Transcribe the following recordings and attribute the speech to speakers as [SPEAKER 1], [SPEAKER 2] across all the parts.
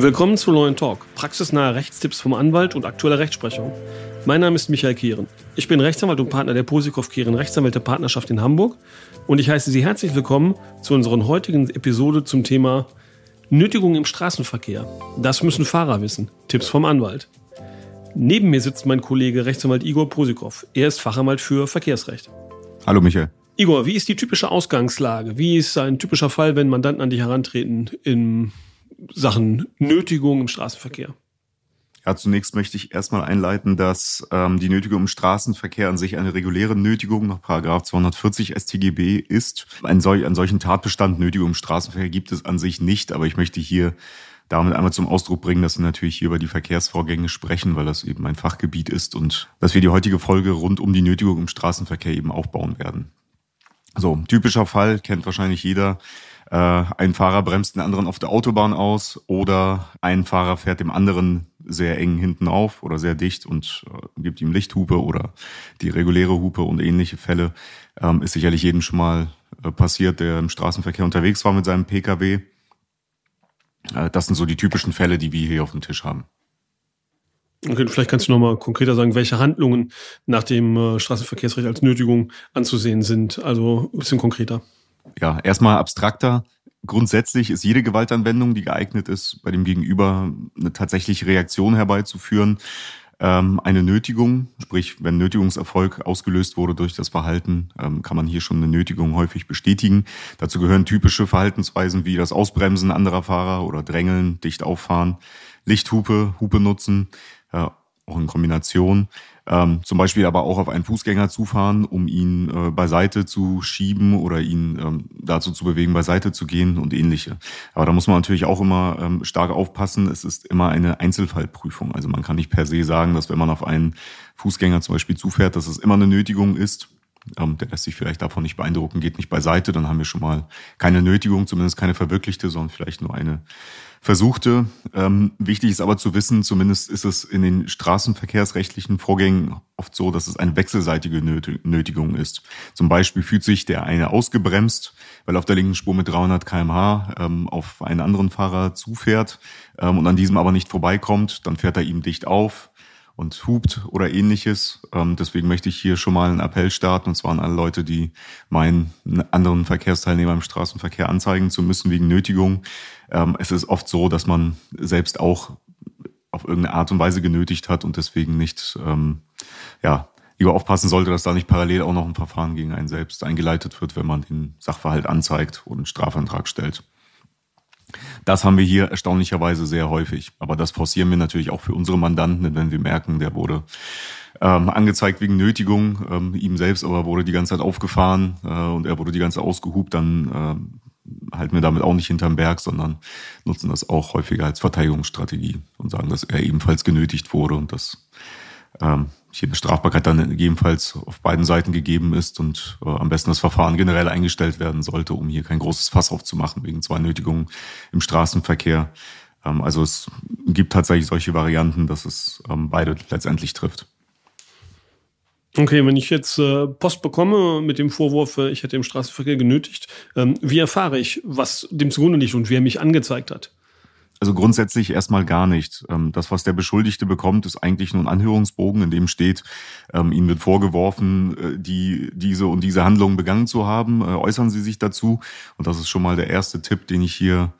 [SPEAKER 1] Willkommen zu Neuen Talk, praxisnahe Rechtstipps vom Anwalt und aktueller Rechtsprechung. Mein Name ist Michael Kehren. Ich bin Rechtsanwalt und Partner der Posikow Kehren Rechtsanwälte Partnerschaft in Hamburg und ich heiße Sie herzlich willkommen zu unserer heutigen Episode zum Thema Nötigung im Straßenverkehr. Das müssen Fahrer wissen. Tipps vom Anwalt. Neben mir sitzt mein Kollege Rechtsanwalt Igor Posikow. Er ist Fachanwalt für Verkehrsrecht.
[SPEAKER 2] Hallo Michael.
[SPEAKER 1] Igor, wie ist die typische Ausgangslage? Wie ist ein typischer Fall, wenn Mandanten an dich herantreten in Sachen Nötigung im Straßenverkehr?
[SPEAKER 2] Ja, zunächst möchte ich erstmal einleiten, dass ähm, die Nötigung im Straßenverkehr an sich eine reguläre Nötigung nach Paragraph 240 StGB ist. Ein solch, einen solchen Tatbestand Nötigung im Straßenverkehr gibt es an sich nicht, aber ich möchte hier damit einmal zum Ausdruck bringen, dass wir natürlich hier über die Verkehrsvorgänge sprechen, weil das eben ein Fachgebiet ist und dass wir die heutige Folge rund um die Nötigung im Straßenverkehr eben aufbauen werden. So, typischer Fall kennt wahrscheinlich jeder äh, ein Fahrer bremst den anderen auf der Autobahn aus oder ein Fahrer fährt dem anderen sehr eng hinten auf oder sehr dicht und äh, gibt ihm Lichthupe oder die reguläre Hupe und ähnliche Fälle. Ähm, ist sicherlich jedem schon mal äh, passiert, der im Straßenverkehr unterwegs war mit seinem Pkw. Äh, das sind so die typischen Fälle, die wir hier auf dem Tisch haben.
[SPEAKER 1] Okay, vielleicht kannst du nochmal konkreter sagen, welche Handlungen nach dem äh, Straßenverkehrsrecht als Nötigung anzusehen sind. Also ein bisschen konkreter
[SPEAKER 2] ja, erstmal abstrakter. Grundsätzlich ist jede Gewaltanwendung, die geeignet ist, bei dem Gegenüber eine tatsächliche Reaktion herbeizuführen, ähm, eine Nötigung. Sprich, wenn Nötigungserfolg ausgelöst wurde durch das Verhalten, ähm, kann man hier schon eine Nötigung häufig bestätigen. Dazu gehören typische Verhaltensweisen wie das Ausbremsen anderer Fahrer oder Drängeln, dicht auffahren, Lichthupe, Hupe nutzen, ja, auch in Kombination. Ähm, zum Beispiel aber auch auf einen Fußgänger zufahren, um ihn äh, beiseite zu schieben oder ihn ähm, dazu zu bewegen, beiseite zu gehen und ähnliche. Aber da muss man natürlich auch immer ähm, stark aufpassen. Es ist immer eine Einzelfallprüfung. Also man kann nicht per se sagen, dass wenn man auf einen Fußgänger zum Beispiel zufährt, dass es immer eine Nötigung ist. Ähm, der lässt sich vielleicht davon nicht beeindrucken, geht nicht beiseite, dann haben wir schon mal keine Nötigung, zumindest keine verwirklichte, sondern vielleicht nur eine versuchte. Ähm, wichtig ist aber zu wissen, zumindest ist es in den straßenverkehrsrechtlichen Vorgängen oft so, dass es eine wechselseitige Nötigung ist. Zum Beispiel fühlt sich der eine ausgebremst, weil auf der linken Spur mit 300 kmh ähm, auf einen anderen Fahrer zufährt ähm, und an diesem aber nicht vorbeikommt. Dann fährt er ihm dicht auf und hupt oder ähnliches. Ähm, deswegen möchte ich hier schon mal einen Appell starten, und zwar an alle Leute, die meinen, anderen Verkehrsteilnehmer im Straßenverkehr anzeigen zu müssen wegen Nötigung. Ähm, es ist oft so, dass man selbst auch auf irgendeine Art und Weise genötigt hat und deswegen nicht, ähm, ja, lieber aufpassen sollte, dass da nicht parallel auch noch ein Verfahren gegen einen selbst eingeleitet wird, wenn man den Sachverhalt anzeigt und einen Strafantrag stellt. Das haben wir hier erstaunlicherweise sehr häufig. Aber das forcieren wir natürlich auch für unsere Mandanten, wenn wir merken, der wurde ähm, angezeigt wegen Nötigung, ähm, ihm selbst aber wurde die ganze Zeit aufgefahren äh, und er wurde die ganze Zeit ausgehupt, dann äh, halten wir damit auch nicht hinterm Berg, sondern nutzen das auch häufiger als Verteidigungsstrategie und sagen, dass er ebenfalls genötigt wurde und dass ähm, hier eine Strafbarkeit dann gegebenenfalls auf beiden Seiten gegeben ist und äh, am besten das Verfahren generell eingestellt werden sollte, um hier kein großes Fass aufzumachen wegen zwei Nötigungen im Straßenverkehr. Ähm, also es gibt tatsächlich solche Varianten, dass es ähm, beide letztendlich trifft.
[SPEAKER 1] Okay, wenn ich jetzt äh, Post bekomme mit dem Vorwurf, äh, ich hätte im Straßenverkehr genötigt, ähm, wie erfahre ich, was dem zugrunde liegt und wer mich angezeigt hat?
[SPEAKER 2] Also grundsätzlich erstmal gar nicht. Ähm, das, was der Beschuldigte bekommt, ist eigentlich nur ein Anhörungsbogen, in dem steht, ähm, ihm wird vorgeworfen, äh, die, diese und diese Handlungen begangen zu haben. Äh, äußern Sie sich dazu. Und das ist schon mal der erste Tipp, den ich hier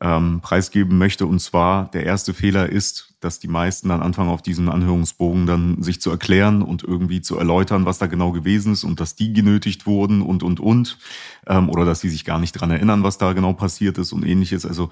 [SPEAKER 2] ähm, preisgeben möchte. Und zwar, der erste Fehler ist, dass die meisten dann anfangen, auf diesen Anhörungsbogen dann sich zu erklären und irgendwie zu erläutern, was da genau gewesen ist und dass die genötigt wurden und, und, und. Ähm, oder dass sie sich gar nicht dran erinnern, was da genau passiert ist und ähnliches. Also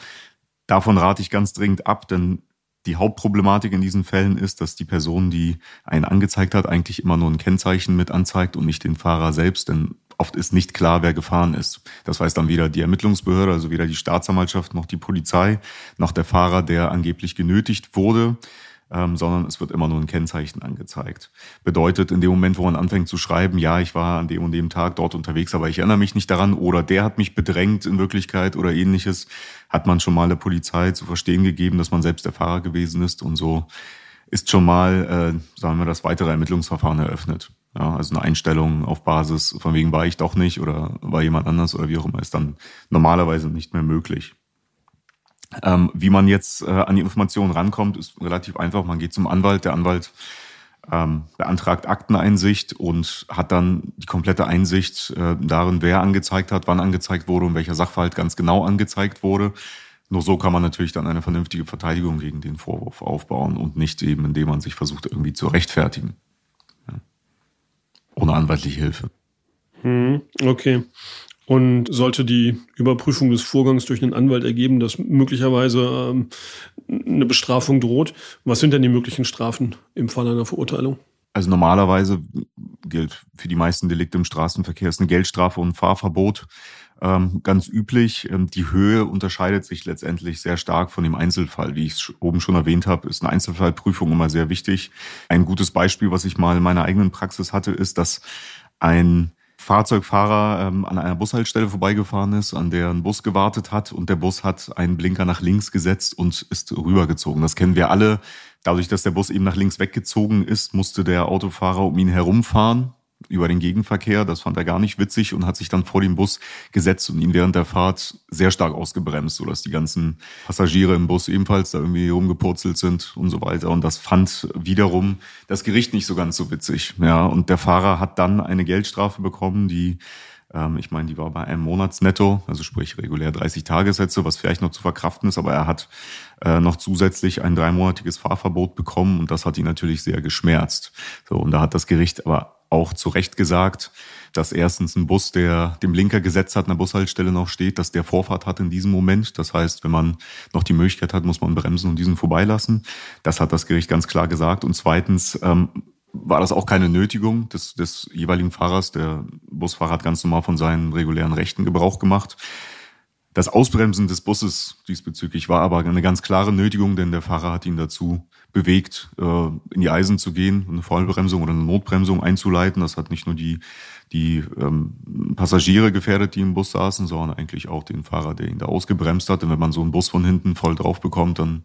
[SPEAKER 2] Davon rate ich ganz dringend ab, denn die Hauptproblematik in diesen Fällen ist, dass die Person, die einen angezeigt hat, eigentlich immer nur ein Kennzeichen mit anzeigt und nicht den Fahrer selbst, denn oft ist nicht klar, wer gefahren ist. Das weiß dann weder die Ermittlungsbehörde, also weder die Staatsanwaltschaft noch die Polizei, noch der Fahrer, der angeblich genötigt wurde ähm, sondern es wird immer nur ein Kennzeichen angezeigt. Bedeutet, in dem Moment, wo man anfängt zu schreiben, ja, ich war an dem und dem Tag dort unterwegs, aber ich erinnere mich nicht daran oder der hat mich bedrängt in Wirklichkeit oder ähnliches, hat man schon mal der Polizei zu verstehen gegeben, dass man selbst der Fahrer gewesen ist und so ist schon mal, äh, sagen wir, das weitere Ermittlungsverfahren eröffnet. Ja, also eine Einstellung auf Basis, von wegen war ich doch nicht oder war jemand anders oder wie auch immer, ist dann normalerweise nicht mehr möglich. Ähm, wie man jetzt äh, an die Informationen rankommt, ist relativ einfach. Man geht zum Anwalt. Der Anwalt ähm, beantragt Akteneinsicht und hat dann die komplette Einsicht äh, darin, wer angezeigt hat, wann angezeigt wurde und welcher Sachverhalt ganz genau angezeigt wurde. Nur so kann man natürlich dann eine vernünftige Verteidigung gegen den Vorwurf aufbauen und nicht eben, indem man sich versucht, irgendwie zu rechtfertigen. Ja. Ohne anwaltliche Hilfe.
[SPEAKER 1] Hm, okay. Und sollte die Überprüfung des Vorgangs durch einen Anwalt ergeben, dass möglicherweise ähm, eine Bestrafung droht, was sind denn die möglichen Strafen im Fall einer Verurteilung?
[SPEAKER 2] Also normalerweise gilt für die meisten Delikte im Straßenverkehr ist eine Geldstrafe und ein Fahrverbot ähm, ganz üblich. Ähm, die Höhe unterscheidet sich letztendlich sehr stark von dem Einzelfall. Wie ich es oben schon erwähnt habe, ist eine Einzelfallprüfung immer sehr wichtig. Ein gutes Beispiel, was ich mal in meiner eigenen Praxis hatte, ist, dass ein Fahrzeugfahrer ähm, an einer Bushaltestelle vorbeigefahren ist, an der ein Bus gewartet hat und der Bus hat einen Blinker nach links gesetzt und ist rübergezogen. Das kennen wir alle. Dadurch, dass der Bus eben nach links weggezogen ist, musste der Autofahrer um ihn herumfahren über den Gegenverkehr. Das fand er gar nicht witzig und hat sich dann vor den Bus gesetzt und ihn während der Fahrt sehr stark ausgebremst, sodass die ganzen Passagiere im Bus ebenfalls da irgendwie rumgepurzelt sind und so weiter. Und das fand wiederum das Gericht nicht so ganz so witzig. Ja, und der Fahrer hat dann eine Geldstrafe bekommen, die ähm, ich meine, die war bei einem Monatsnetto, also sprich regulär 30 Tagessätze, was vielleicht noch zu verkraften ist, aber er hat äh, noch zusätzlich ein dreimonatiges Fahrverbot bekommen und das hat ihn natürlich sehr geschmerzt. So, und da hat das Gericht aber auch zu Recht gesagt, dass erstens ein Bus, der dem Blinker gesetzt hat, an der Bushaltestelle noch steht, dass der Vorfahrt hat in diesem Moment. Das heißt, wenn man noch die Möglichkeit hat, muss man bremsen und diesen vorbeilassen. Das hat das Gericht ganz klar gesagt. Und zweitens ähm, war das auch keine Nötigung des, des jeweiligen Fahrers. Der Busfahrer hat ganz normal von seinen regulären Rechten Gebrauch gemacht. Das Ausbremsen des Busses diesbezüglich war aber eine ganz klare Nötigung, denn der Fahrer hat ihn dazu bewegt, äh, in die Eisen zu gehen, eine Vollbremsung oder eine Notbremsung einzuleiten. Das hat nicht nur die, die ähm, Passagiere gefährdet, die im Bus saßen, sondern eigentlich auch den Fahrer, der ihn da ausgebremst hat. Und wenn man so einen Bus von hinten voll drauf bekommt, dann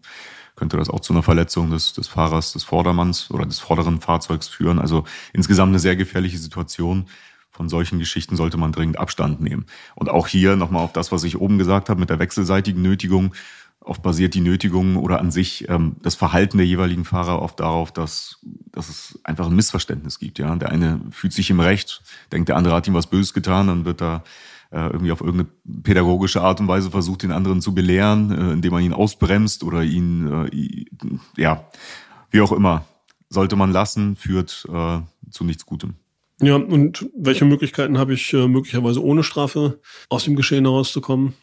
[SPEAKER 2] könnte das auch zu einer Verletzung des, des Fahrers, des Vordermanns oder des vorderen Fahrzeugs führen. Also insgesamt eine sehr gefährliche Situation von solchen Geschichten sollte man dringend Abstand nehmen. Und auch hier nochmal auf das, was ich oben gesagt habe, mit der wechselseitigen Nötigung. Oft basiert die Nötigung oder an sich ähm, das Verhalten der jeweiligen Fahrer oft darauf, dass, dass es einfach ein Missverständnis gibt. Ja, Der eine fühlt sich im Recht, denkt, der andere hat ihm was Böses getan, dann wird da äh, irgendwie auf irgendeine pädagogische Art und Weise versucht, den anderen zu belehren, äh, indem man ihn ausbremst oder ihn, äh, ja, wie auch immer. Sollte man lassen, führt zu nichts Gutem.
[SPEAKER 1] Ja, und welche Möglichkeiten habe ich äh, möglicherweise ohne Strafe aus dem Geschehen herauszukommen?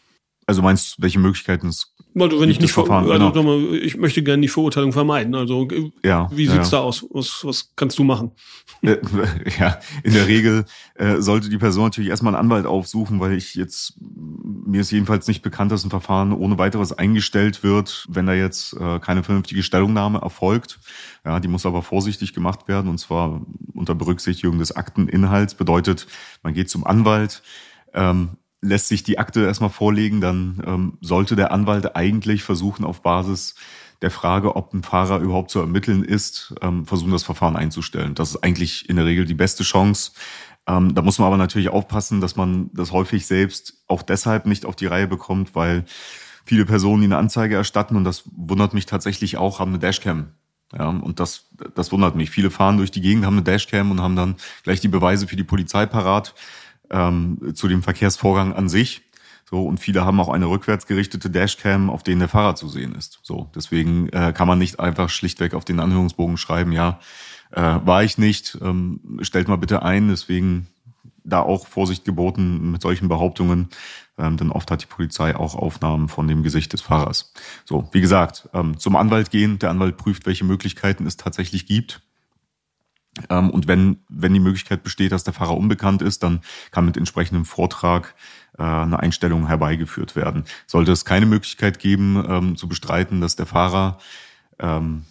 [SPEAKER 2] Also meinst du, welche Möglichkeiten es
[SPEAKER 1] du, wenn ich nicht Verfahren, also, genau. ich möchte gerne die Verurteilung vermeiden. Also ja, wie sieht's ja. da aus? Was, was kannst du machen?
[SPEAKER 2] Äh, ja, in der Regel äh, sollte die Person natürlich erstmal einen Anwalt aufsuchen, weil ich jetzt mir ist jedenfalls nicht bekannt, dass ein Verfahren ohne weiteres eingestellt wird, wenn da jetzt äh, keine vernünftige Stellungnahme erfolgt. Ja, die muss aber vorsichtig gemacht werden und zwar unter Berücksichtigung des Akteninhalts. Bedeutet, man geht zum Anwalt. Ähm, lässt sich die Akte erstmal vorlegen, dann ähm, sollte der Anwalt eigentlich versuchen, auf Basis der Frage, ob ein Fahrer überhaupt zu ermitteln ist, ähm, versuchen, das Verfahren einzustellen. Das ist eigentlich in der Regel die beste Chance. Ähm, da muss man aber natürlich aufpassen, dass man das häufig selbst auch deshalb nicht auf die Reihe bekommt, weil viele Personen, die eine Anzeige erstatten, und das wundert mich tatsächlich auch, haben eine Dashcam. Ja, und das, das wundert mich. Viele fahren durch die Gegend, haben eine Dashcam und haben dann gleich die Beweise für die Polizei parat ähm, zu dem Verkehrsvorgang an sich. So, und viele haben auch eine rückwärts gerichtete Dashcam, auf denen der Fahrer zu sehen ist. So, deswegen äh, kann man nicht einfach schlichtweg auf den Anhörungsbogen schreiben, ja, äh, war ich nicht, ähm, stellt mal bitte ein. Deswegen da auch Vorsicht geboten mit solchen Behauptungen, ähm, denn oft hat die Polizei auch Aufnahmen von dem Gesicht des Fahrers. So, wie gesagt, ähm, zum Anwalt gehen, der Anwalt prüft, welche Möglichkeiten es tatsächlich gibt und wenn, wenn die Möglichkeit besteht, dass der Fahrer unbekannt ist, dann kann mit entsprechendem Vortrag äh, eine Einstellung herbeigeführt werden. Sollte es keine Möglichkeit geben, ähm, zu bestreiten, dass der Fahrer ähm,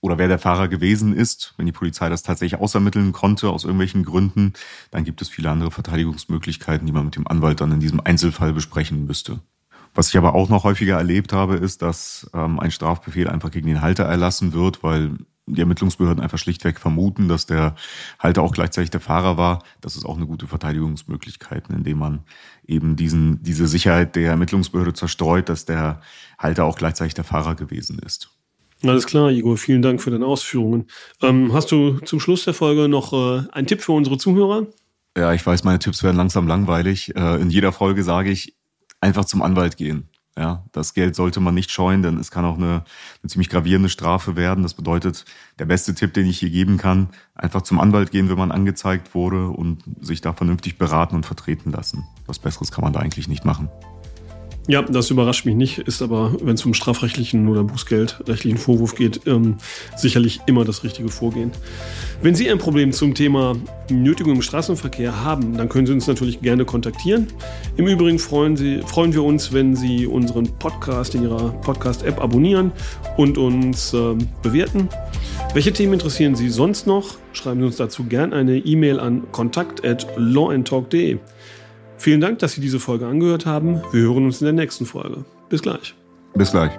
[SPEAKER 2] oder wer der Fahrer gewesen ist, wenn die Polizei das tatsächlich ausermitteln konnte aus irgendwelchen Gründen, dann gibt es viele andere Verteidigungsmöglichkeiten, die man mit dem Anwalt dann in diesem Einzelfall besprechen müsste. Was ich aber auch noch häufiger erlebt habe, ist, dass ähm, ein Strafbefehl einfach gegen den Halter erlassen wird, weil die Ermittlungsbehörden einfach schlichtweg vermuten, dass der Halter auch gleichzeitig der Fahrer war. Das ist auch eine gute Verteidigungsmöglichkeit, indem man eben diesen, diese Sicherheit der Ermittlungsbehörde zerstreut, dass der Halter auch gleichzeitig der Fahrer gewesen ist.
[SPEAKER 1] Alles klar, Igor, vielen Dank für deine Ausführungen. Ähm, hast du zum Schluss der Folge noch äh, einen Tipp für unsere Zuhörer?
[SPEAKER 2] Ja, ich weiß, meine Tipps werden langsam langweilig. Äh, in jeder Folge sage ich, einfach zum Anwalt gehen. Ja, das Geld sollte man nicht scheuen, denn es kann auch eine, eine ziemlich gravierende Strafe werden. Das bedeutet, der beste Tipp, den ich hier geben kann, einfach zum Anwalt gehen, wenn man angezeigt wurde und sich da vernünftig beraten und vertreten lassen. Was Besseres kann man da eigentlich nicht machen.
[SPEAKER 1] Ja, das überrascht mich nicht, ist aber, wenn es um strafrechtlichen oder bußgeldrechtlichen Vorwurf geht, ähm, sicherlich immer das richtige Vorgehen. Wenn Sie ein Problem zum Thema Nötigung im Straßenverkehr haben, dann können Sie uns natürlich gerne kontaktieren. Im Übrigen freuen, Sie, freuen wir uns, wenn Sie unseren Podcast in Ihrer Podcast-App abonnieren und uns ähm, bewerten. Welche Themen interessieren Sie sonst noch? Schreiben Sie uns dazu gerne eine E-Mail an kontakt@lawandtalk.de. Vielen Dank, dass Sie diese Folge angehört haben. Wir hören uns in der nächsten Folge. Bis gleich.
[SPEAKER 2] Bis gleich.